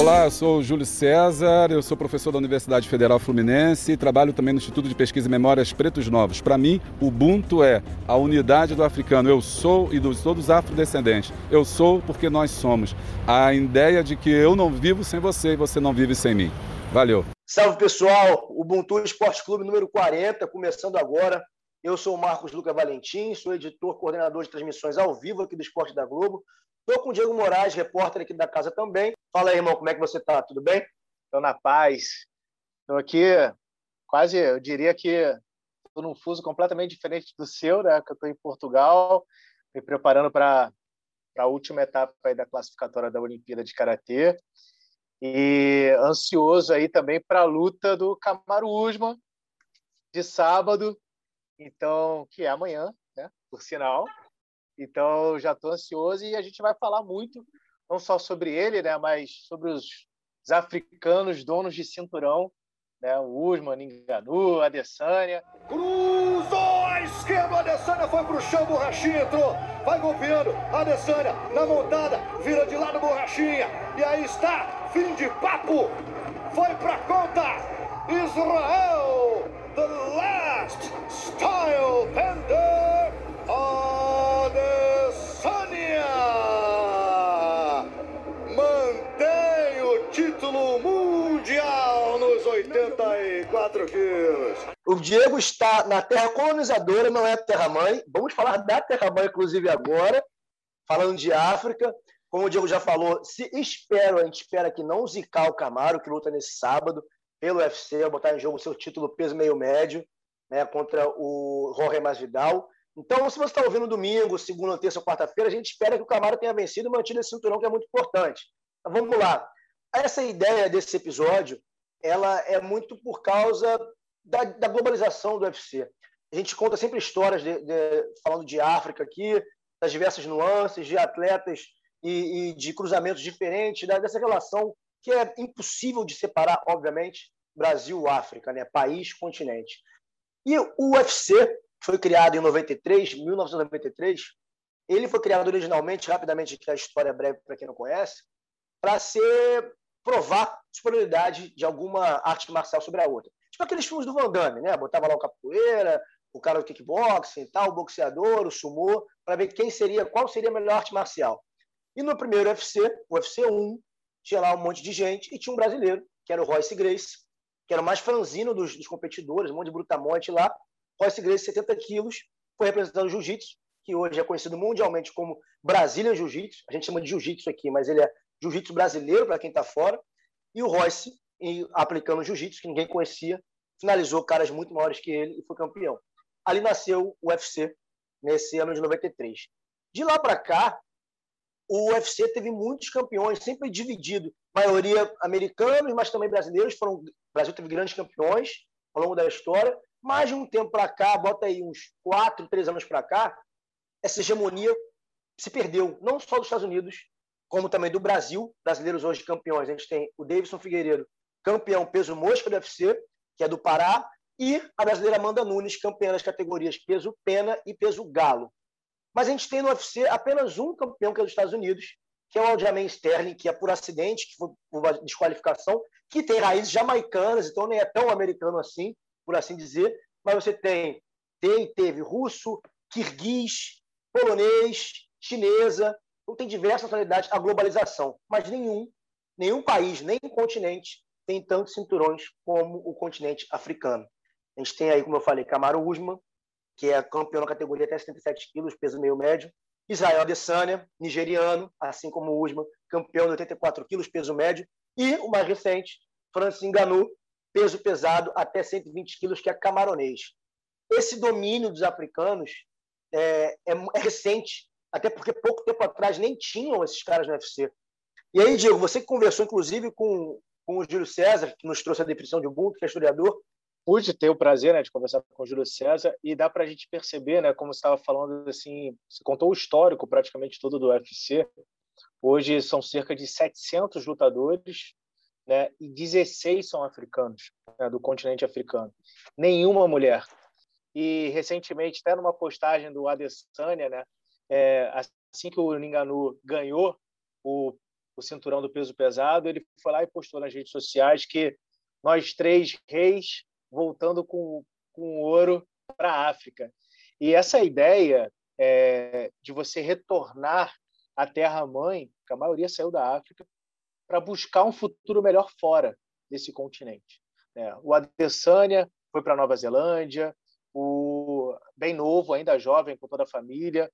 Olá, eu sou o Júlio César, eu sou professor da Universidade Federal Fluminense e trabalho também no Instituto de Pesquisa e Memórias Pretos Novos. Para mim, o Ubuntu é a unidade do africano. Eu sou e dos todos afrodescendentes. Eu sou porque nós somos. A ideia de que eu não vivo sem você e você não vive sem mim. Valeu. Salve pessoal, Ubuntu Esporte Clube número 40, começando agora. Eu sou o Marcos Luca Valentim, sou editor, coordenador de transmissões ao vivo aqui do Esporte da Globo. Estou com o Diego Moraes, repórter aqui da casa também. Fala aí, irmão, como é que você está? Tudo bem? Estou na paz. Estou aqui, quase, eu diria que estou num fuso completamente diferente do seu, né? Que eu estou em Portugal, me preparando para a última etapa da classificatória da Olimpíada de Karatê. E ansioso aí também para a luta do Camaro Usman de sábado, então que é amanhã, né? Por sinal. Então, já estou ansioso e a gente vai falar muito, não só sobre ele, né, mas sobre os, os africanos donos de cinturão, né, o Usman, Ninganu, Adesanya. Cruzou à esquerda, Adesanya foi para o chão, Borrachinha entrou, vai golpeando, Adesanya na montada, vira de lado, Borrachinha, e aí está, fim de papo, foi para conta, Israel, the last style bender O Diego está na terra colonizadora, não é terra-mãe. Vamos falar da terra-mãe, inclusive, agora, falando de África. Como o Diego já falou, se espero, a gente espera que não zicar o Camaro, que luta nesse sábado pelo UFC, botar em jogo o seu título peso meio médio, né, contra o Jorge Masvidal. Então, se você está ouvindo domingo, segunda, terça ou quarta-feira, a gente espera que o Camaro tenha vencido e mantido esse cinturão, que é muito importante. Então, vamos lá. Essa ideia desse episódio, ela é muito por causa da, da globalização do UFC. A gente conta sempre histórias de, de, falando de África aqui, das diversas nuances, de atletas e, e de cruzamentos diferentes, dessa relação que é impossível de separar, obviamente, Brasil-África, né? país, continente. E o UFC, foi criado em 93, 1993. Ele foi criado originalmente, rapidamente, aqui a história breve para quem não conhece, para ser provar superioridade de alguma arte marcial sobre a outra. Tipo aqueles filmes do Van Damme, né? Botava lá o capoeira, o cara do kickboxing, tal, o boxeador, o sumô, para ver quem seria, qual seria a melhor arte marcial. E no primeiro UFC, o UFC 1, tinha lá um monte de gente e tinha um brasileiro, que era o Royce Grace, que era o mais franzino dos, dos competidores, um monte de brutamonte lá, Royce Gracie, 70 quilos, foi representando o jiu-jitsu, que hoje é conhecido mundialmente como Brasília Jiu-Jitsu. A gente chama de jiu-jitsu aqui, mas ele é jiu-jitsu brasileiro, para quem está fora. E o Royce, aplicando jiu-jitsu, que ninguém conhecia, finalizou caras muito maiores que ele e foi campeão. Ali nasceu o UFC, nesse ano de 93. De lá para cá, o UFC teve muitos campeões, sempre dividido. Maioria americanos, mas também brasileiros. Foram, o Brasil teve grandes campeões ao longo da história. Mais de um tempo para cá, bota aí uns quatro, três anos para cá, essa hegemonia se perdeu, não só dos Estados Unidos, como também do Brasil. Brasileiros hoje campeões. A gente tem o Davidson Figueiredo, campeão peso mosca do UFC, que é do Pará, e a brasileira Amanda Nunes, campeã das categorias peso pena e peso galo. Mas a gente tem no UFC apenas um campeão, que é dos Estados Unidos, que é o Aljamain Sterling, que é por acidente, que foi por desqualificação, que tem raízes jamaicanas, então nem é tão americano assim, por assim dizer, mas você tem, tem teve russo, kirguiz, polonês, chinesa, então tem diversas nacionalidades, a globalização, mas nenhum, nenhum país, nem continente tem tantos cinturões como o continente africano. A gente tem aí, como eu falei, Camaro Usman, que é campeão na categoria até 77 quilos, peso meio médio, Israel Adesanya, nigeriano, assim como Usman, campeão de 84 quilos, peso médio, e o mais recente, Francis Ngannou, peso pesado até 120 quilos, que é camaronês. Esse domínio dos africanos é, é, é, recente, até porque pouco tempo atrás nem tinham esses caras no UFC. E aí, Diego, você conversou, inclusive, com, com o Júlio César, que nos trouxe a definição de Ubuntu, que é historiador, pude ter o prazer né, de conversar com o Júlio César e dá para a gente perceber, né, como você estava falando, assim, você contou o histórico praticamente todo do UFC. Hoje são cerca de 700 lutadores né, e 16 são africanos, né, do continente africano. Nenhuma mulher. E recentemente, até numa postagem do Adesanya, né, é, assim que o Ninganu ganhou o, o cinturão do peso pesado, ele foi lá e postou nas redes sociais que nós três reis voltando com, com ouro para a África. E essa ideia é, de você retornar à terra-mãe, que a maioria saiu da África, para buscar um futuro melhor fora desse continente. É, o Adesanya foi para Nova Zelândia, o bem novo, ainda jovem, com toda a família.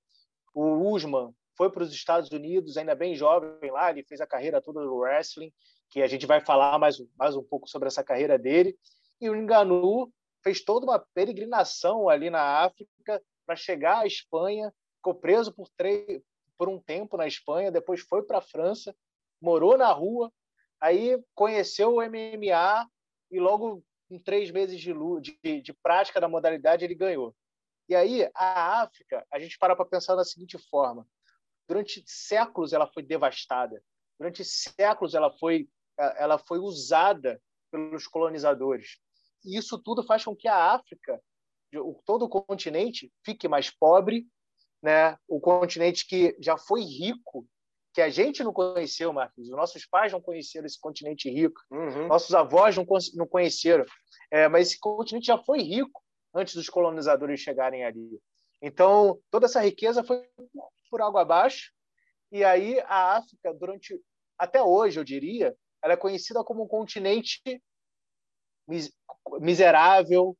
O Usman foi para os Estados Unidos, ainda bem jovem lá, ele fez a carreira toda do wrestling, que a gente vai falar mais, mais um pouco sobre essa carreira dele. E o Enganu fez toda uma peregrinação ali na África para chegar à Espanha, ficou preso por, três, por um tempo na Espanha, depois foi para a França, morou na rua, aí conheceu o MMA e logo em três meses de, de, de prática da modalidade ele ganhou. E aí a África, a gente para para pensar da seguinte forma: durante séculos ela foi devastada, durante séculos ela foi ela foi usada pelos colonizadores. E isso tudo faz com que a África, todo o continente, fique mais pobre, né? O continente que já foi rico, que a gente não conheceu, Marcos. Os nossos pais não conheceram esse continente rico, uhum. nossos avós não, não conheceram. É, mas esse continente já foi rico antes dos colonizadores chegarem ali. Então, toda essa riqueza foi por água abaixo. E aí a África, durante até hoje, eu diria, ela é conhecida como um continente miserável,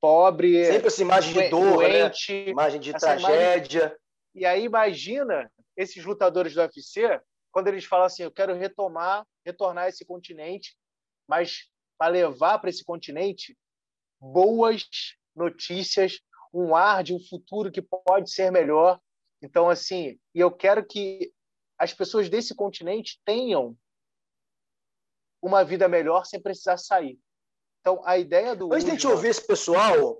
pobre, sempre essa imagem de dor, né? doente, né? imagem de tragédia. Imagem... E aí imagina esses lutadores do UFC quando eles falam assim, eu quero retomar, retornar esse continente, mas para levar para esse continente boas notícias, um ar de um futuro que pode ser melhor. Então assim, e eu quero que as pessoas desse continente tenham uma vida melhor sem precisar sair. Então, a ideia do. Antes de a gente ouvir esse pessoal,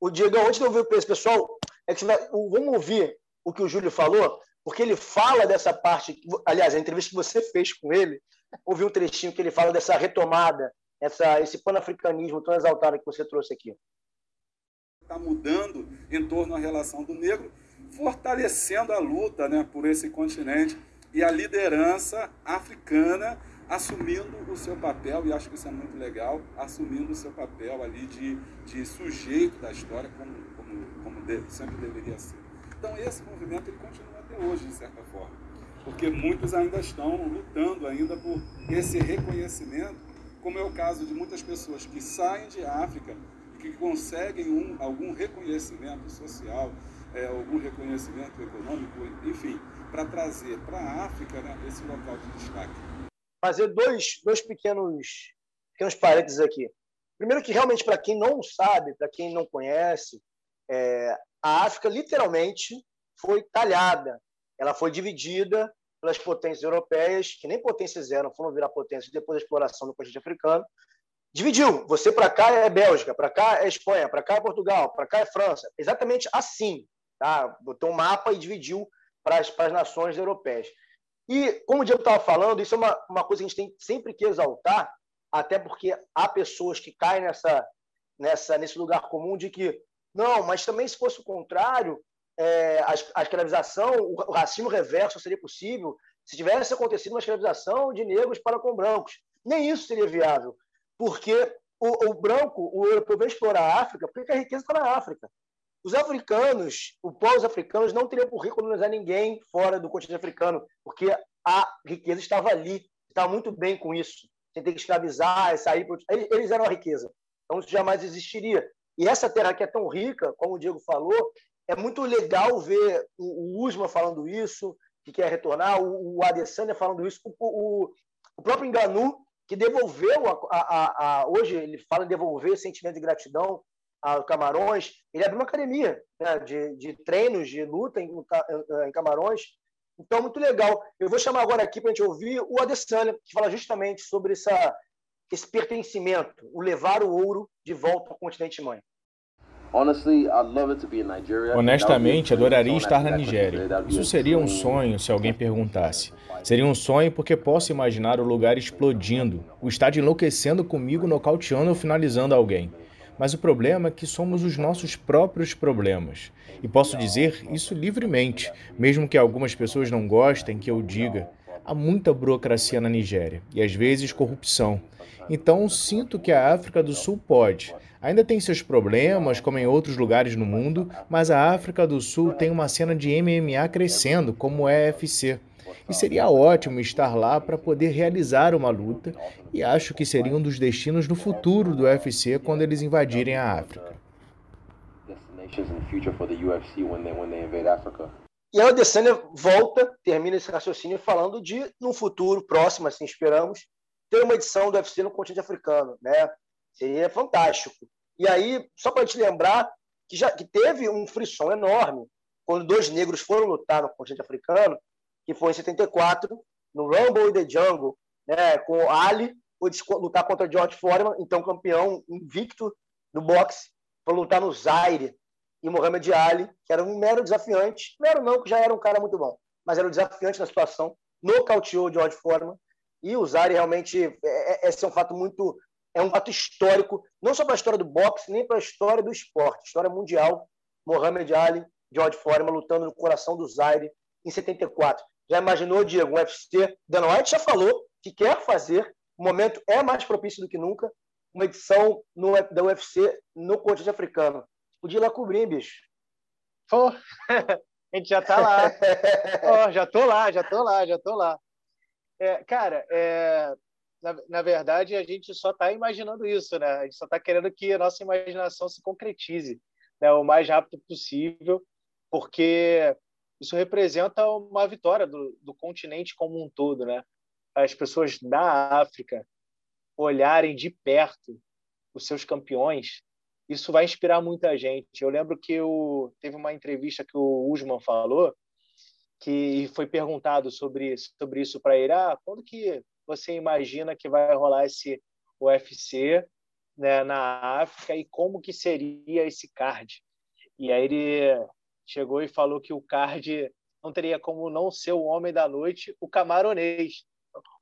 o Diego, antes de ouvir esse pessoal, é que vamos ouvir o que o Júlio falou, porque ele fala dessa parte. Aliás, a entrevista que você fez com ele, ouvi um trechinho que ele fala dessa retomada, essa, esse panafricanismo tão exaltado que você trouxe aqui. Está mudando em torno à relação do negro, fortalecendo a luta né, por esse continente e a liderança africana assumindo o seu papel, e acho que isso é muito legal, assumindo o seu papel ali de, de sujeito da história, como, como, como deve, sempre deveria ser. Então, esse movimento ele continua até hoje, de certa forma, porque muitos ainda estão lutando ainda por esse reconhecimento, como é o caso de muitas pessoas que saem de África que conseguem um, algum reconhecimento social, é, algum reconhecimento econômico, enfim, para trazer para a África né, esse local de destaque fazer dois, dois pequenos, pequenos parênteses aqui. Primeiro que realmente, para quem não sabe, para quem não conhece, é, a África literalmente foi talhada. Ela foi dividida pelas potências europeias, que nem potências eram, foram virar potências depois da exploração do continente africano. Dividiu. Você para cá é Bélgica, para cá é Espanha, para cá é Portugal, para cá é França. Exatamente assim. Tá? Botou um mapa e dividiu para as, nações europeias. E, como o Diego estava falando, isso é uma, uma coisa que a gente tem sempre que exaltar, até porque há pessoas que caem nessa, nessa, nesse lugar comum de que, não, mas também se fosse o contrário, é, a, a escravização, o, o racismo reverso seria possível se tivesse acontecido uma escravização de negros para com brancos. Nem isso seria viável, porque o, o branco, o europeu vem explorar a África porque a riqueza está na África. Os africanos, os povos africanos, não teriam por que colonizar ninguém fora do continente africano, porque a riqueza estava ali, estava muito bem com isso. Sem ter que escravizar, sair. Eles eram a riqueza. Então isso jamais existiria. E essa terra que é tão rica, como o Diego falou, é muito legal ver o, Usma falando isso, que quer retornar, o, o Adesanya falando isso, o, o, o próprio Enganu, que devolveu, a, a, a, hoje ele fala em devolver sentimento de gratidão a Camarões, ele abriu uma academia né, de, de treinos de luta em, em Camarões. Então, muito legal. Eu vou chamar agora aqui para a gente ouvir o Adesanya, que fala justamente sobre essa esse pertencimento, o levar o ouro de volta ao continente mãe? Honestamente, adoraria estar na Nigéria. Isso seria um sonho se alguém perguntasse. Seria um sonho porque posso imaginar o lugar explodindo, o estádio enlouquecendo comigo, nocauteando ou finalizando alguém. Mas o problema é que somos os nossos próprios problemas. E posso dizer isso livremente, mesmo que algumas pessoas não gostem que eu diga. Há muita burocracia na Nigéria e às vezes corrupção. Então sinto que a África do Sul pode. Ainda tem seus problemas, como em outros lugares no mundo, mas a África do Sul tem uma cena de MMA crescendo, como é a UFC. E seria ótimo estar lá para poder realizar uma luta, e acho que seria um dos destinos no futuro do UFC quando eles invadirem a África. E a Adesanya volta, termina esse raciocínio falando de, no futuro próximo, assim esperamos, ter uma edição do UFC no continente africano, né? Seria fantástico. E aí, só para te lembrar que já que teve um frisson enorme quando dois negros foram lutar no continente africano, que foi em 74, no Rumble in the Jungle, né, com Ali, foi lutar contra George Foreman, então campeão invicto do boxe, para lutar no Zaire e Muhammad Ali, que era um mero desafiante, mero não, que já era um cara muito bom, mas era um desafiante na situação, nocauteou George Foreman, e o Zaire realmente, é, é, esse é um fato muito, é um fato histórico, não só para a história do boxe, nem para a história do esporte, história mundial, Muhammad Ali, George Foreman lutando no coração do Zaire em 74. Já imaginou, Diego, um UFC? Dan White já falou que quer fazer, o momento é mais propício do que nunca, uma edição no, da UFC no continente africano. Podia ir lá cobrir, bicho. Pô, a gente já tá lá. oh, já tô lá, já tô lá, já tô lá. É, cara, é, na, na, verdade, a gente só está imaginando isso, né? A gente só está querendo que a nossa imaginação se concretize né? o mais rápido possível, porque isso representa uma vitória do, do continente como um todo, né? As pessoas da África olharem de perto os seus campeões isso vai inspirar muita gente. Eu lembro que eu, teve uma entrevista que o Usman falou, que foi perguntado sobre, sobre isso para ele. Ah, quando que você imagina que vai rolar esse UFC né, na África e como que seria esse card? E aí ele chegou e falou que o card não teria como não ser o homem da noite, o camaronês.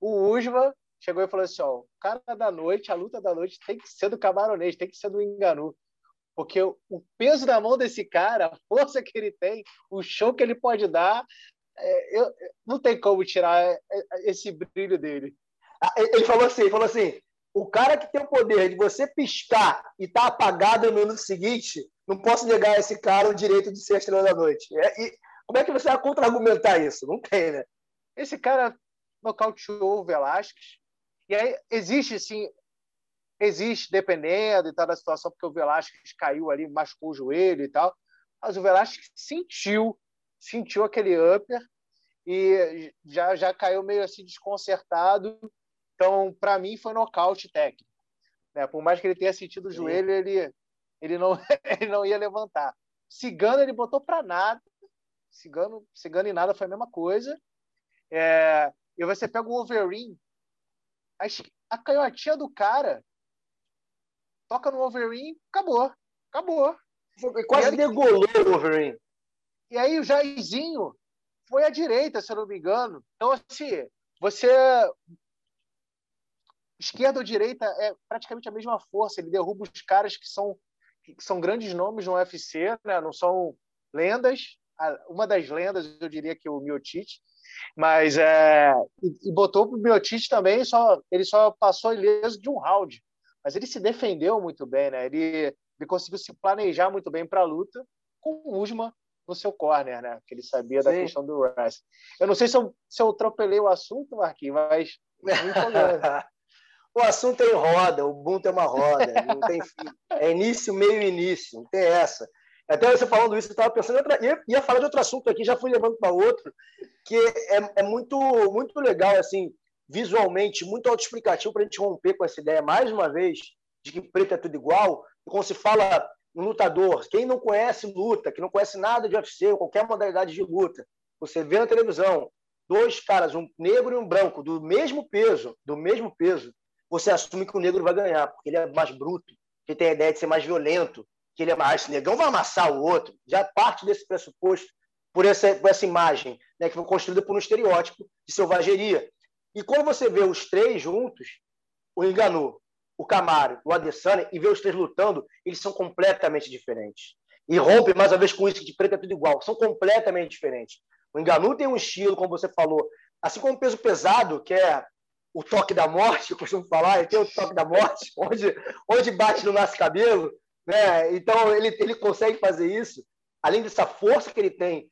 O Usman chegou e falou assim: ó, o cara da noite, a luta da noite tem que ser do camaronês, tem que ser do Enganu. Porque o, peso da mão desse cara, a força que ele tem, o show que ele pode dar, é, eu, não tem como tirar é, é, esse brilho dele. Ah, ele falou assim, ele falou assim, o cara que tem o poder de você piscar e tá apagado no minuto seguinte, não posso negar a esse cara o direito de ser estrela da noite. É, e como é que você vai contra-argumentar isso? Não tem, né? Esse cara nocauteou o Velasquez, e aí existe, sim, existe, dependendo e tal da situação, porque o Velasquez caiu ali, machucou o joelho e tal, mas o Velasquez sentiu, sentiu aquele upper e já, já caiu meio assim desconcertado. Então, para mim, foi nocaute técnico. Né? Por mais que ele tenha sentido o joelho, ele, ele, não, ele não ia levantar. Cigano, ele botou para nada. Cigano, Cigano e nada foi a mesma coisa. É, e você pega o Wolverine, a canhotinha do cara toca no Wolverine, acabou. Acabou. Quase ele... degolou o Wolverine. E aí o Jairzinho foi à direita, se eu não me engano. Então, assim, você. Esquerda ou direita é praticamente a mesma força. Ele derruba os caras que são, que são grandes nomes no UFC, né? não são lendas. Uma das lendas, eu diria que é o Miotite. Mas é, e, botou o Miotite também, só, ele só passou ileso de um round. Mas ele se defendeu muito bem, né? Ele, ele conseguiu se planejar muito bem para a luta com o Usman no seu corner, né? Que ele sabia Sim. da questão do Rice. Eu não sei se eu, se eu atropelei o assunto, Marquinhos, mas o assunto é em roda, o Ubuntu é uma roda, não tem fim. É início, meio início, não tem essa. Até você falando isso, eu estava pensando, outra, ia, falar de outro assunto aqui, já fui levando para outro, que é, é muito, muito legal, assim, visualmente, muito autoexplicativo para a gente romper com essa ideia, mais uma vez, de que preto é tudo igual. E quando se fala um lutador, quem não conhece luta, que não conhece nada de UFC, qualquer modalidade de luta, você vê na televisão dois caras, um negro e um branco, do mesmo peso, do mesmo peso, você assume que o negro vai ganhar, porque ele é mais bruto, que tem a ideia de ser mais violento, que ele é mais negão, vai amassar o outro. Já parte desse pressuposto por essa, por essa imagem, né, que foi construída por um estereótipo de selvageria. E quando você vê os três juntos, o Enganu, o Camaro, o Adesanya, e vê os três lutando, eles são completamente diferentes. E rompe mais uma vez com isso de preto é tudo igual. São completamente diferentes. O Enganu tem um estilo, como você falou, assim como o peso pesado, que é o toque da morte, eu costumo falar, ele tem o toque da morte, onde, onde bate no nosso cabelo. Né? Então, ele, ele consegue fazer isso. Além dessa força que ele tem,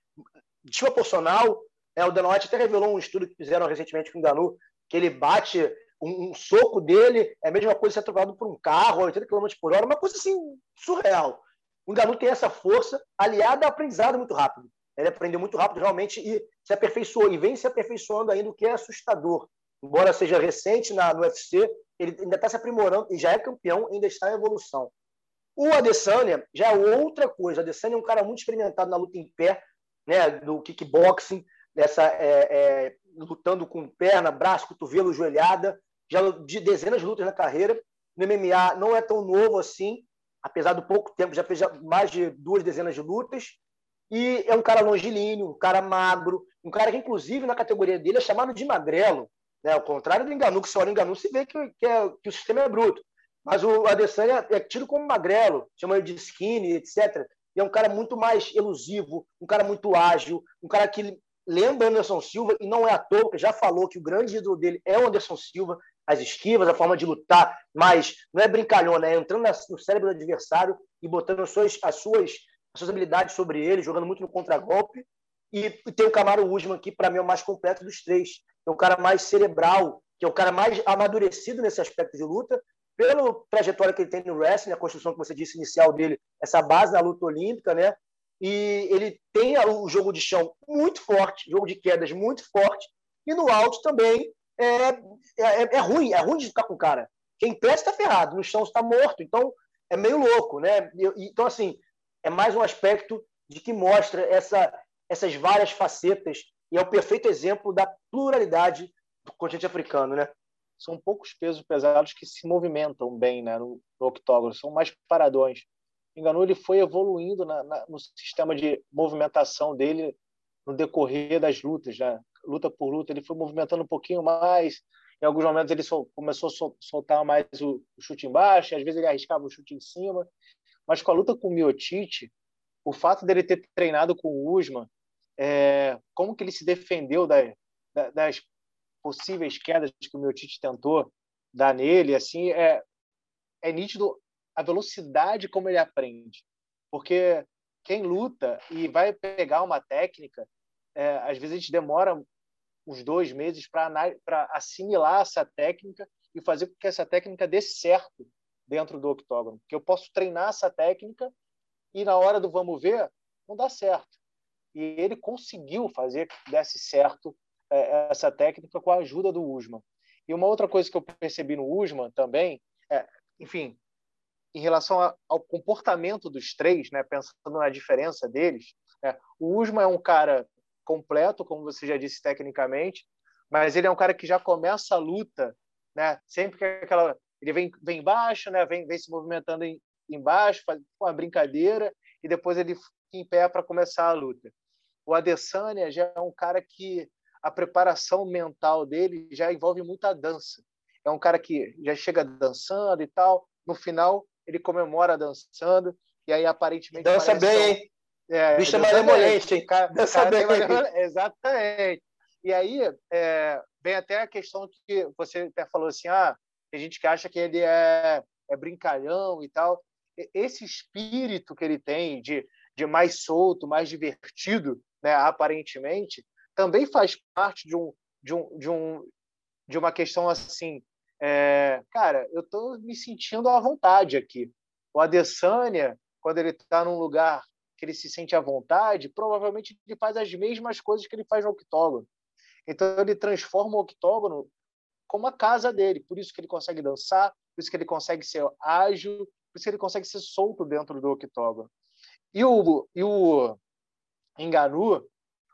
desproporcional. Né? O Dana White até revelou um estudo que fizeram recentemente com o Enganu, que ele bate um, um, soco dele, é a mesma coisa ser atropelado por um carro a 80 km por hora, uma coisa assim surreal. O Enganu tem essa força aliada ao aprendizado muito rápido. Ele aprendeu muito rápido realmente e se aperfeiçoou, e vem se aperfeiçoando ainda, o que é assustador embora seja recente na, no UFC, ele ainda está se aprimorando e já é campeão, ainda está em evolução. O Adesanya já é outra coisa. O Adesanya é um cara muito experimentado na luta em pé, né, do kickboxing, dessa, é, é, lutando com perna, braço, cotovelo, joelhada, já de dezenas de lutas na carreira. No MMA não é tão novo assim, apesar do pouco tempo, já fez mais de duas dezenas de lutas. E é um cara longilíneo, um cara magro, um cara que, inclusive, na categoria dele é chamado de magrelo. Né? Ao contrário do Enganu, que se olha o Enganu, se vê que, que, é, que, o sistema é bruto. Mas o Adesanya é tido como magrelo, chama ele de skinny, etc. E é um cara muito mais elusivo, um cara muito ágil, um cara que lembra Anderson Silva, e não é à toa, porque já falou que o grande ídolo dele é o Anderson Silva, as esquivas, a forma de lutar, mas não é brincalhona, é entrando no cérebro do adversário e botando as suas, as suas, as suas habilidades sobre ele, jogando muito no contragolpe. E, tem o Camaro Usman, que para mim é o mais completo dos três é um cara mais cerebral, que é o cara mais amadurecido nesse aspecto de luta, pela trajetória que ele tem no wrestling, a construção que você disse inicial dele, essa base na luta olímpica, né? E ele tem o jogo de chão muito forte, jogo de quedas muito forte, e no alto também é, é, é ruim, é ruim de ficar com o cara. Quem pé está ferrado, no chão está morto, então é meio louco, né? Então, assim, é mais um aspecto de que mostra essa, essas várias facetas e é o perfeito exemplo da pluralidade do continente africano, né? São poucos pesos pesados que se movimentam bem né, no, no octógono, são mais paradões. Enganou, ele foi evoluindo na, na, no sistema de movimentação dele no decorrer das lutas, né? Luta por luta, ele foi movimentando um pouquinho mais. Em alguns momentos ele sol, começou a sol, soltar mais o, o, chute embaixo, às vezes ele arriscava o chute em cima. Mas com a luta com o Miotite, o fato dele ter treinado com o Usman é, como que ele se defendeu da, da, das possíveis quedas que o meu Tite tentou dar nele, assim, é, é nítido a velocidade como ele aprende. Porque quem luta e vai pegar uma técnica, é, às vezes a gente demora uns dois meses para assimilar essa técnica e fazer com que essa técnica dê certo dentro do octógono. Porque eu posso treinar essa técnica e na hora do vamos ver, não dá certo e ele conseguiu fazer que desse certo é, essa técnica com a ajuda do Usman. E uma outra coisa que eu percebi no Usman também, é, enfim, em relação a, ao comportamento dos três, né, pensando na diferença deles, né, o Usman é um cara completo, como você já disse tecnicamente, mas ele é um cara que já começa a luta, né, sempre que aquela ele vem vem embaixo, né, vem vem se movimentando em, embaixo, faz uma brincadeira e depois ele fica em pé para começar a luta. O Adesanya já é um cara que a preparação mental dele já envolve muita dança. É um cara que já chega dançando e tal. No final, ele comemora dançando. E aí, aparentemente. Dança bem, hein? É, Bicho é malemolente, hein? Cara. Exatamente. E aí, é, vem até a questão que você até falou assim: ah, tem gente que acha que ele é, é brincalhão e tal. Esse espírito que ele tem de, de mais solto, mais divertido, né, aparentemente, também faz parte de um de um de um de uma questão assim, é, cara, eu estou me sentindo à vontade aqui. O Adesanya, quando ele está num lugar que ele se sente à vontade, provavelmente ele faz as mesmas coisas que ele faz no octógono. Então ele transforma o octógono como a casa dele. Por isso que ele consegue dançar, por isso que ele consegue ser ágil, por isso que ele consegue ser solto dentro do octógono. E o, e o em Ganu,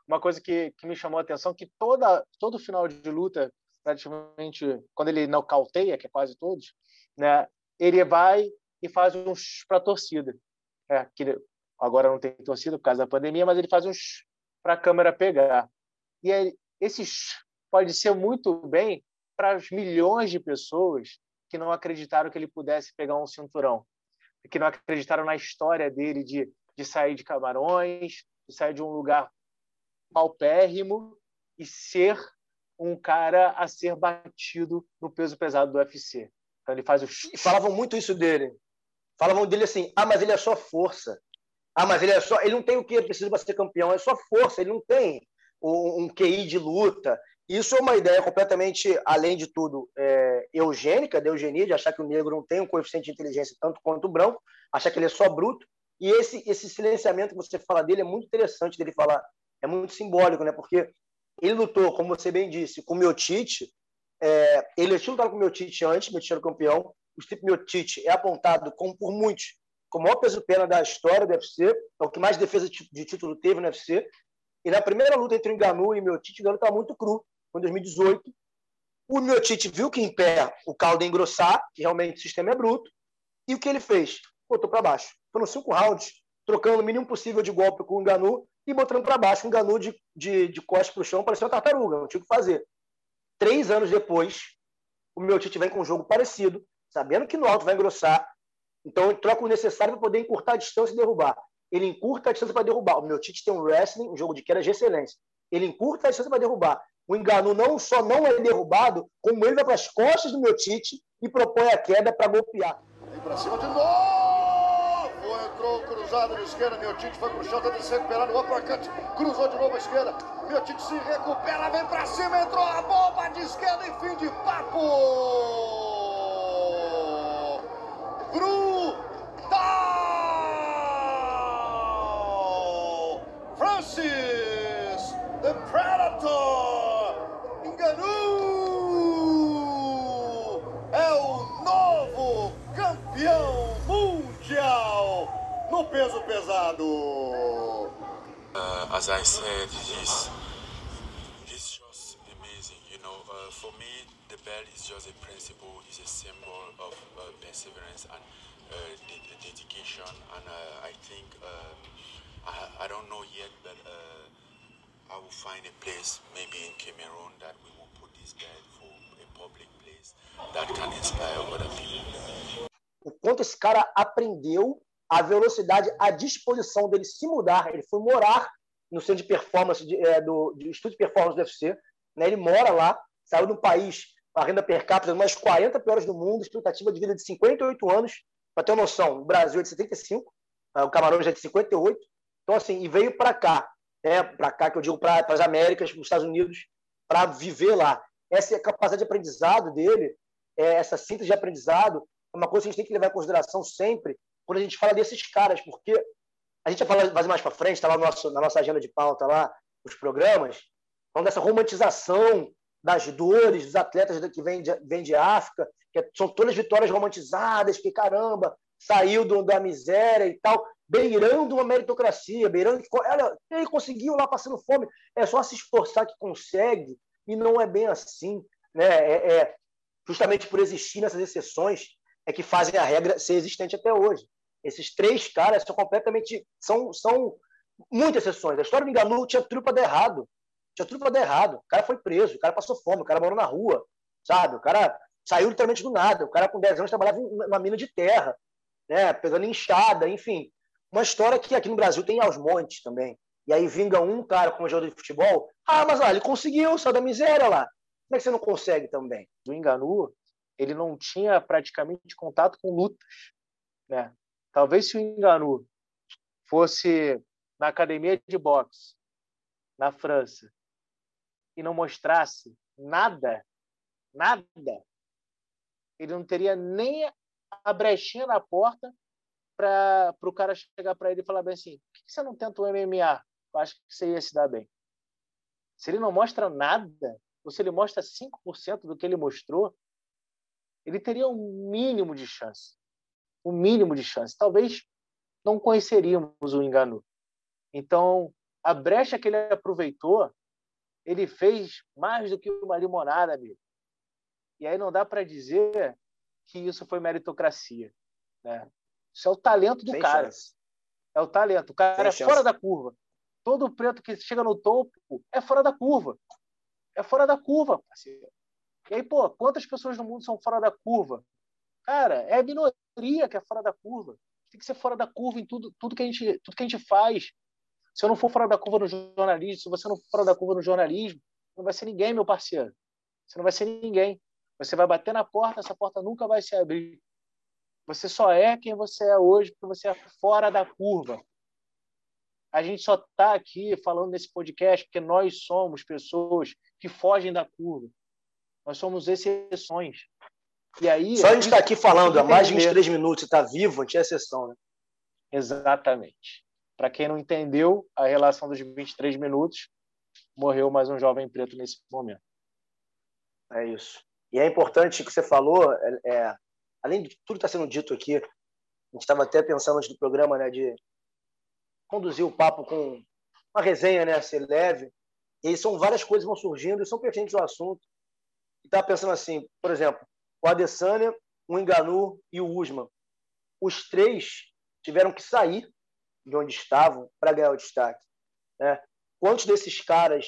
uma coisa que, que me chamou a atenção que toda todo final de luta praticamente quando ele nocauteia, que é quase todos, né? Ele vai e faz uns para a torcida. É, que agora não tem torcida por causa da pandemia, mas ele faz uns para a câmera pegar. E aí, esses pode ser muito bem para os milhões de pessoas que não acreditaram que ele pudesse pegar um cinturão, que não acreditaram na história dele de, de sair de Camarões, de sair de um lugar paupérrimo e ser um cara a ser batido no peso pesado do UFC. Então ele faz o. E falavam muito isso dele. Falavam dele assim: ah, mas ele é só força. Ah, mas ele é só. Ele não tem o que precisa para ser campeão, é só força. Ele não tem um, um QI de luta. Isso é uma ideia completamente, além de tudo, é, eugênica, de eugenia, de achar que o negro não tem um coeficiente de inteligência tanto quanto o branco, achar que ele é só bruto. E esse, esse silenciamento que você fala dele é muito interessante dele falar, é muito simbólico, né? Porque ele lutou, como você bem disse, com o Miotite. É, ele tinha lutado com o Miotite antes, Miotite era campeão. O Stipe Miotite é apontado como, por muitos como o maior peso-pena da história do UFC, é o que mais defesa de título teve no UFC. E na primeira luta entre o Enganu e o Miotite, o Enganu estava muito cru, foi em 2018. O Miotite viu que em pé o caldo ia engrossar, que realmente o sistema é bruto, e o que ele fez? Botou para baixo. Foram cinco rounds, trocando o mínimo possível de golpe com o Enganu e botando para baixo um Enganu de, de, de costas para o chão, parecia uma tartaruga, não tinha o que fazer. Três anos depois, o Miotite vem com um jogo parecido, sabendo que no alto vai engrossar, então ele troca o necessário para poder encurtar a distância e derrubar. Ele encurta a distância para derrubar. O Miotite tem um wrestling, um jogo de queda de excelência. Ele encurta a distância para derrubar. O Enganu não só não é derrubado, como ele vai para as costas do Miotite e propõe a queda para golpear. Vem para cima de novo! Entrou cruzado na esquerda, Miotite foi para o chão, tenta se recuperar no uppercut, cruzou de novo à esquerda, Miotite se recupera, vem para cima, entrou a bomba de esquerda e fim de papo! Brutal! Francis, the Predator, Enganu, é o novo campeão mundial no peso pesado. Uh, as I said, this, this just amazing. You know, uh, for me, belt is just a principle, is a symbol of uh, perseverance and uh, de dedication. And uh, I think uh, I, I don't know yet, but I will find a place, maybe in Cameroon, that we will put this bed for a public place that can inspire other people. O quanto esse cara aprendeu a velocidade, a disposição dele se mudar. Ele foi morar no centro de performance de, é, do, de estudo de performance do UFC. Né? Ele mora lá, saiu de um país a renda per capita mais 40 piores do mundo, expectativa de vida de 58 anos. Para ter uma noção, o Brasil é de 75, o Camarões é de 58. Então, assim, e veio para cá, né? para cá, que eu digo para as Américas, para os Estados Unidos, para viver lá. Essa capacidade de aprendizado dele, é, essa síntese de aprendizado, é uma coisa que a gente tem que levar em consideração sempre quando a gente fala desses caras, porque a gente vai falar mais para frente, está lá no nosso, na nossa agenda de pauta, lá, os programas, falando dessa romantização das dores dos atletas que vêm de, vem de África, que são todas vitórias romantizadas, que caramba, saiu do, da miséria e tal beirando uma meritocracia, beirando olha, ele conseguiu lá passando fome, é só se esforçar que consegue e não é bem assim, né? É, é justamente por existir nessas exceções é que fazem a regra ser existente até hoje. Esses três caras são completamente são são muitas exceções. A história do Enganu tinha tudo para dar errado, tinha tudo para dar errado. O cara foi preso, o cara passou fome, o cara morou na rua, sabe? O cara saiu literalmente do nada. O cara com 10 anos trabalhava em uma mina de terra, né? Pegando enxada, enfim uma história que aqui no Brasil tem aos montes também. E aí vinga um cara como jogador de futebol. Ah, mas lá, ele conseguiu, saiu da miséria lá. Como é que você não consegue também? O Enganu, ele não tinha praticamente contato com lutas. Né? Talvez se o Enganu fosse na academia de boxe na França e não mostrasse nada, nada, ele não teria nem a brechinha na porta para o cara chegar para ele e falar bem assim: por que você não tenta o MMA? Eu acho que você ia se dar bem. Se ele não mostra nada, ou se ele mostra 5% do que ele mostrou, ele teria um mínimo de chance. Um mínimo de chance. Talvez não conheceríamos o engano. Então, a brecha que ele aproveitou, ele fez mais do que uma limonada, amigo. E aí não dá para dizer que isso foi meritocracia. Né? Isso é o talento do cara. Chance. É o talento. O cara Sem é chance. fora da curva. Todo preto que chega no topo é fora da curva. É fora da curva, parceiro. E aí, pô, quantas pessoas no mundo são fora da curva? Cara, é a minoria que é fora da curva. Tem que ser fora da curva em tudo, tudo, que, a gente, tudo que a gente faz. Se eu não for fora da curva no jornalismo, se você não for fora da curva no jornalismo, não vai ser ninguém, meu parceiro. Você não vai ser ninguém. Você vai bater na porta, essa porta nunca vai se abrir. Você só é quem você é hoje porque você é fora da curva. A gente só está aqui falando nesse podcast porque nós somos pessoas que fogem da curva. Nós somos exceções. E aí, só a gente está aqui falando há mais de 23 minutos e está vivo, a gente é exceção, né? Exatamente. Para quem não entendeu a relação dos 23 minutos, morreu mais um jovem preto nesse momento. É isso. E é importante que você falou, é, é além de tudo que está sendo dito aqui, a gente estava até pensando antes do programa, né, de conduzir o papo com uma resenha, né, ser leve. E são várias coisas que vão surgindo e são pertinentes ao assunto. E estava pensando assim, por exemplo, o Adesanya, o Enganu e o Usman. Os três tiveram que sair de onde estavam para ganhar o destaque. Né? Quantos desses caras,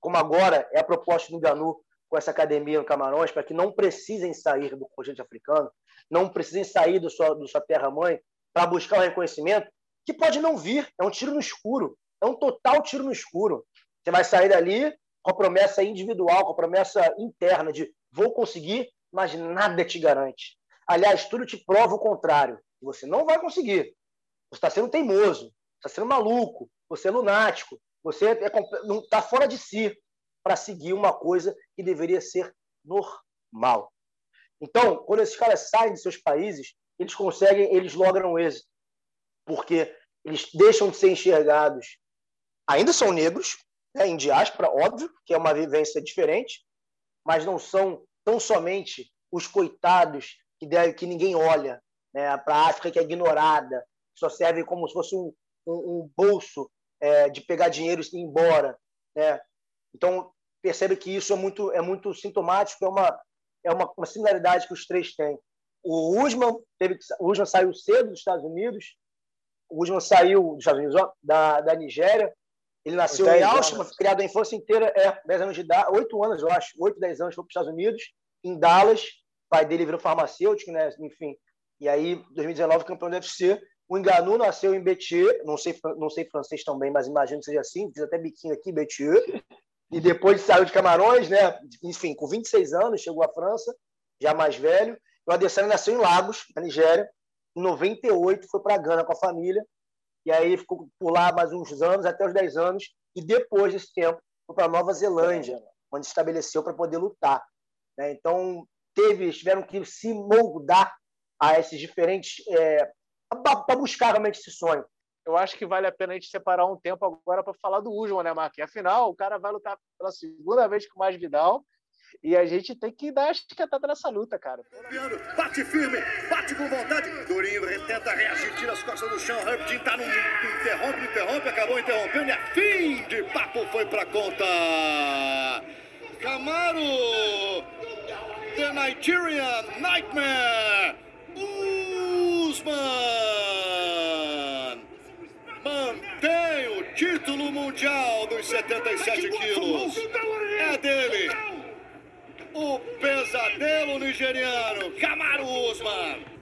como agora é a proposta do Enganu, com essa academia no Camarões para que não precisem sair do continente africano, não precisem sair do sua, do sua terra-mãe para buscar o reconhecimento, que pode não vir, é um tiro no escuro, é um total tiro no escuro. Você vai sair dali com a promessa individual, com a promessa interna de vou conseguir, mas nada te garante. Aliás, tudo te prova o contrário. Você não vai conseguir. Você está sendo teimoso, está sendo maluco, você é lunático, você está é, tá fora de si para seguir uma coisa que deveria ser normal. Então, quando esses caras saem de seus países, eles conseguem, eles logram êxito, porque eles deixam de ser enxergados. Ainda são negros, né, em diáspora, óbvio, que é uma vivência diferente, mas não são tão somente os coitados que, deve, que ninguém olha né, para a África que é ignorada, só serve como se fosse um, um, um bolso é, de pegar dinheiro e ir embora. Né? Então, percebe que isso é muito, é muito sintomático, é uma, é uma, uma similaridade que os três têm. O Usman, teve, o Usman saiu cedo dos Estados Unidos, o Usman saiu dos Estados Unidos, ó, da, da Nigéria, ele nasceu em foi criado a infância inteira, é, 10 anos de idade, 8 anos, eu acho, 8, 10 anos, foi para os Estados Unidos, em Dallas, o pai dele virou farmacêutico, né, enfim. E aí, 2019, campeão do UFC. O Enganu nasceu em Bétier, não sei, não sei francês também, mas imagino que seja assim, fiz até biquinho aqui, Bétier e depois saiu de Camarões, né? Enfim, com 26 anos, chegou à França, já mais velho. O Adesanya nasceu em Lagos, na Nigéria. Em 98 foi para Gana com a família. E aí ficou por lá mais uns anos, até os 10 anos. E depois desse tempo, foi para Nova Zelândia, onde se estabeleceu para poder lutar. Né? Então, teve, tiveram que se moldar a esses diferentes. É, para buscar realmente esse sonho eu acho que vale a pena a gente separar um tempo agora para falar do Usman, né, Marquinhos? Afinal, o cara vai lutar pela segunda vez com mais Vidal e a gente tem que dar esquentada nessa luta, cara. Bate firme, bate com vontade. Durinho tenta reagir, tira as costas do chão. Rapidinho tá no. Interrompe, interrompe, acabou interrompendo. E a fim de papo foi pra conta. Camaro! The Nigerian Nightmare! Usman! mantém o título mundial dos 77 quilos. É dele. O pesadelo nigeriano, Kamaru Usman.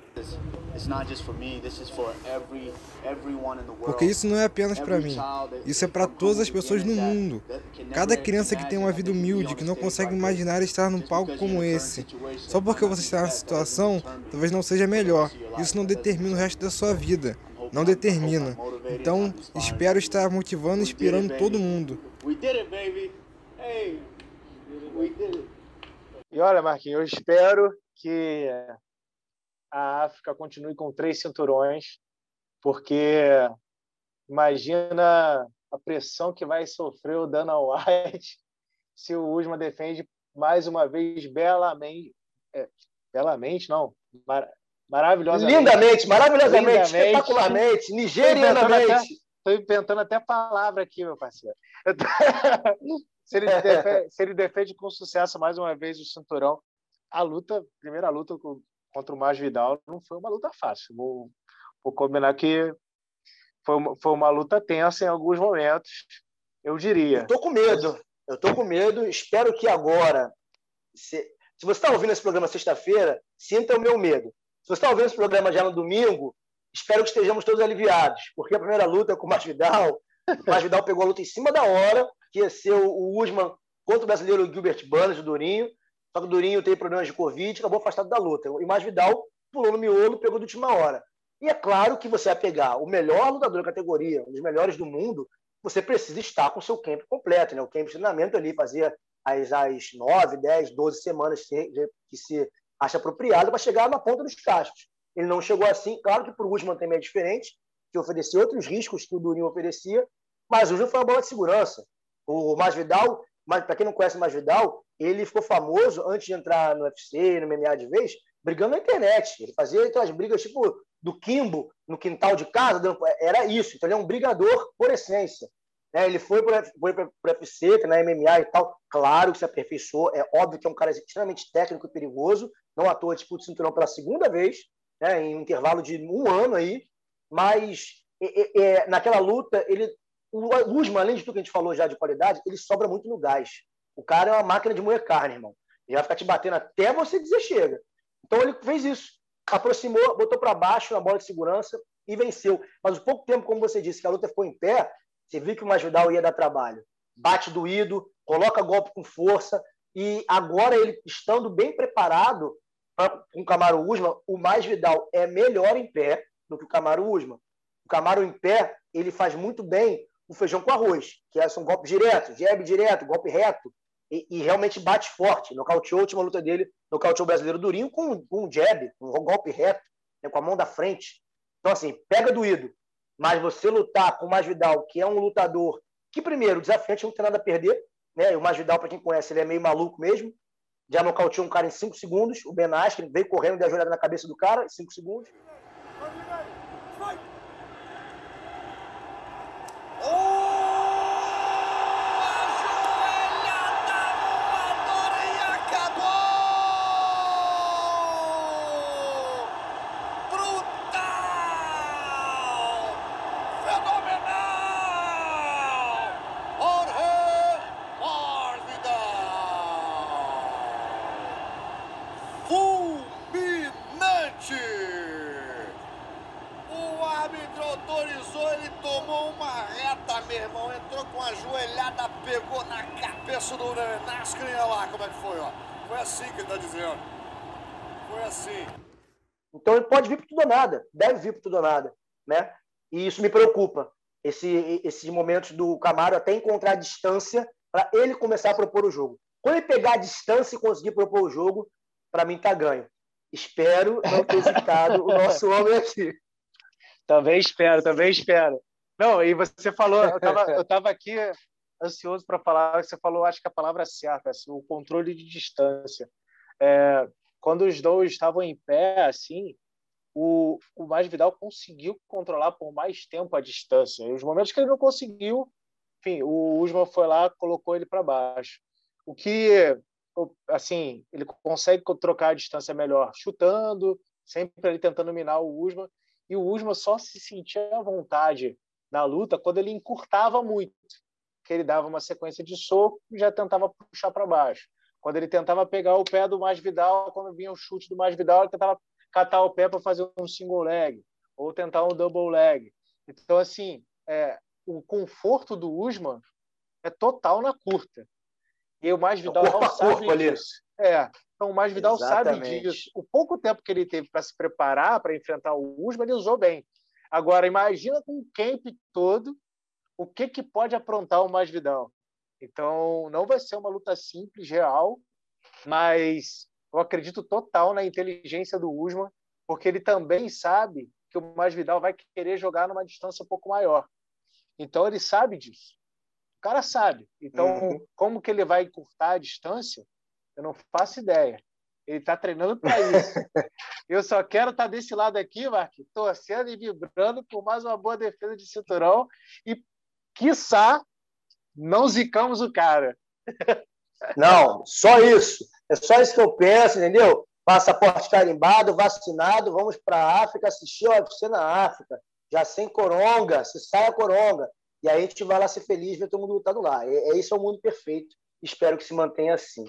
Porque isso não é apenas para mim, isso é para todas as pessoas no mundo. Cada criança que tem uma vida humilde, que não consegue imaginar estar num palco como esse. Só porque você está nessa situação, talvez não seja melhor. Isso não determina o resto da sua vida não determina. Então, espero estar motivando e inspirando todo mundo. E olha, Marquinhos, eu espero que a África continue com três cinturões, porque imagina a pressão que vai sofrer o Dana White se o Usman defende mais uma vez belamente, é, belamente não, Maravilhosamente. Lindamente, maravilhosamente, Lindamente. espetacularmente, nigerianamente. Estou inventando até palavra aqui, meu parceiro. se, ele defende, se ele defende com sucesso mais uma vez o cinturão, a luta, primeira luta contra o Masvidal não foi uma luta fácil. Vou, vou combinar que foi uma, foi uma luta tensa em alguns momentos, eu diria. Eu tô com medo. Eu tô com medo. Espero que agora, se, se você está ouvindo esse programa sexta-feira, sinta o meu medo. Se você está ouvindo esse programa já no domingo, espero que estejamos todos aliviados, porque a primeira luta com o Masvidal, o Masvidal pegou a luta em cima da hora, que ia ser o Usman contra o brasileiro Gilbert Burns, o Durinho. Só que o Durinho tem problemas de Covid, acabou afastado da luta. E o Masvidal pulou no miolo, pegou de última hora. E é claro que você vai pegar o melhor lutador da categoria, um dos melhores do mundo, você precisa estar com o seu camp completo, né? O camp de treinamento ali, fazer as, as 9, 10, 12 semanas que se acha apropriado para chegar na ponta dos cascos. Ele não chegou assim, claro que para o Usman também é diferente, que oferecia outros riscos que o Durinho oferecia, mas o Usman foi uma bola de segurança. O Masvidal, para quem não conhece o Masvidal, ele ficou famoso antes de entrar no UFC, no MMA de vez, brigando na internet. Ele fazia aquelas brigas tipo do Kimbo no quintal de casa, era isso. Então ele é um brigador por essência. Né? Ele foi para o UFC, na MMA e tal. Claro que se aperfeiçoou. É óbvio que é um cara extremamente técnico e perigoso. Não à toa disputa o cinturão pela segunda vez, né? em um intervalo de um ano aí. Mas é, é, naquela luta, ele, o Usman, além de tudo que a gente falou já de qualidade, ele sobra muito no gás. O cara é uma máquina de moer carne, irmão. Ele vai ficar te batendo até você dizer chega. Então ele fez isso aproximou, botou para baixo na bola de segurança e venceu. Mas o pouco tempo, como você disse, que a luta ficou em pé, você viu que o Masvidal ia dar trabalho. Bate doído, coloca golpe com força e agora ele estando bem preparado com o Camaro Usman, o Masvidal é melhor em pé do que o Camaro Usman. O Camaro em pé, ele faz muito bem o feijão com arroz, que são golpes diretos, jab direto, golpe reto, e, e, realmente bate forte. Nocauteou a última luta dele, nocauteou o brasileiro Durinho com, com um jab, um golpe reto, né, com a mão da frente. Então, assim, pega doído. Mas você lutar com o Masvidal, que é um lutador que, primeiro, desafiante, não tem nada a perder. Né? E o Masvidal, para quem conhece, ele é meio maluco mesmo. Já nocauteou um cara em 5 segundos. O Ben Askren veio correndo, deu a joelhada na cabeça do cara em 5 segundos. Nada, deve vir para tudo ou nada, né? E isso me preocupa. Esse, esses momentos do Camaro até encontrar a distância para ele começar a propor o jogo. Quando ele pegar a distância e conseguir propor o jogo, para mim tá ganho. Espero não ter citado o nosso homem aqui. Também espero, também espero. Não, e você falou, eu estava eu tava aqui ansioso para falar, você falou, acho que a palavra certa, assim, o controle de distância. É, quando os dois estavam em pé, assim, o, o Masvidal conseguiu controlar por mais tempo a distância. E os momentos que ele não conseguiu, enfim, o Usman foi lá, colocou ele para baixo. O que, assim, ele consegue trocar a distância melhor chutando, sempre ele tentando minar o Usman. E o Usman só se sentia à vontade na luta quando ele encurtava muito, que ele dava uma sequência de soco e já tentava puxar para baixo. Quando ele tentava pegar o pé do Masvidal, quando vinha o chute do Masvidal, ele tentava catar o pé para fazer um single leg ou tentar um double leg. Então, assim, é, o conforto do Usman é total na curta. E o Mais Vidal corpo sabe corpo disso. É, então o Mais Vidal Exatamente. sabe disso. O pouco tempo que ele teve para se preparar para enfrentar o Usman, ele usou bem. Agora, imagina com o camp todo o que, que pode aprontar o Mais Vidal. Então, não vai ser uma luta simples, real, mas eu acredito total na inteligência do Usman, porque ele também sabe que o Masvidal vai querer jogar numa distância um pouco maior. Então ele sabe disso. O cara sabe. Então, uhum. como que ele vai encurtar a distância? Eu não faço ideia. Ele está treinando para isso. Eu só quero estar tá desse lado aqui, Mark, torcendo e vibrando por mais uma boa defesa de cinturão e, quiçá, não zicamos o cara. Não, só isso. É só isso que eu penso, entendeu? Passaporte carimbado, vacinado, vamos para a África assistir o UFC na África, já sem coronga, se sai a coronga. E aí a gente vai lá ser feliz, ver todo mundo lutando lá. É, é isso é o mundo perfeito. Espero que se mantenha assim.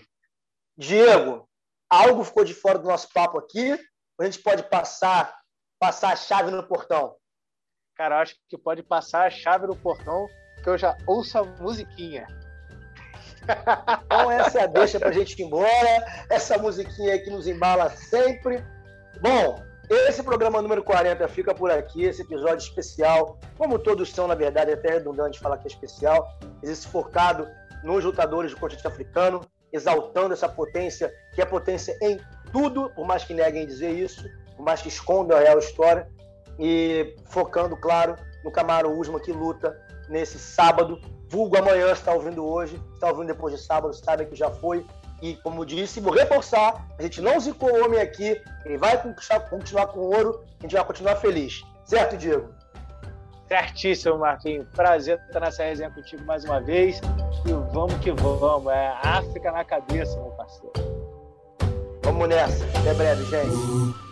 Diego, algo ficou de fora do nosso papo aqui? A gente pode passar, passar a chave no portão? Cara, acho que pode passar a chave no portão, que eu já ouço a musiquinha. Então essa é deixa para a gente ir embora. Essa musiquinha que nos embala sempre. Bom, esse programa número 40 fica por aqui, esse episódio especial, como todos são, na verdade, é até redundante falar que é especial, esse focado nos lutadores do continente africano, exaltando essa potência, que é potência em tudo, por mais que neguem dizer isso, por mais que escondam a real história, e focando, claro, no Camaro Usma que luta nesse sábado, vulgo amanhã, está ouvindo hoje, está ouvindo depois de sábado, sabe que já foi. E, como disse, vou reforçar, a gente não zicou o homem aqui, ele vai continuar com ouro, a gente vai continuar feliz. Certo, Diego? Certíssimo, Marquinhos. Prazer estar nessa resenha contigo mais uma vez. E vamos que vamos. É África na cabeça, meu parceiro. Vamos nessa. Até breve, gente.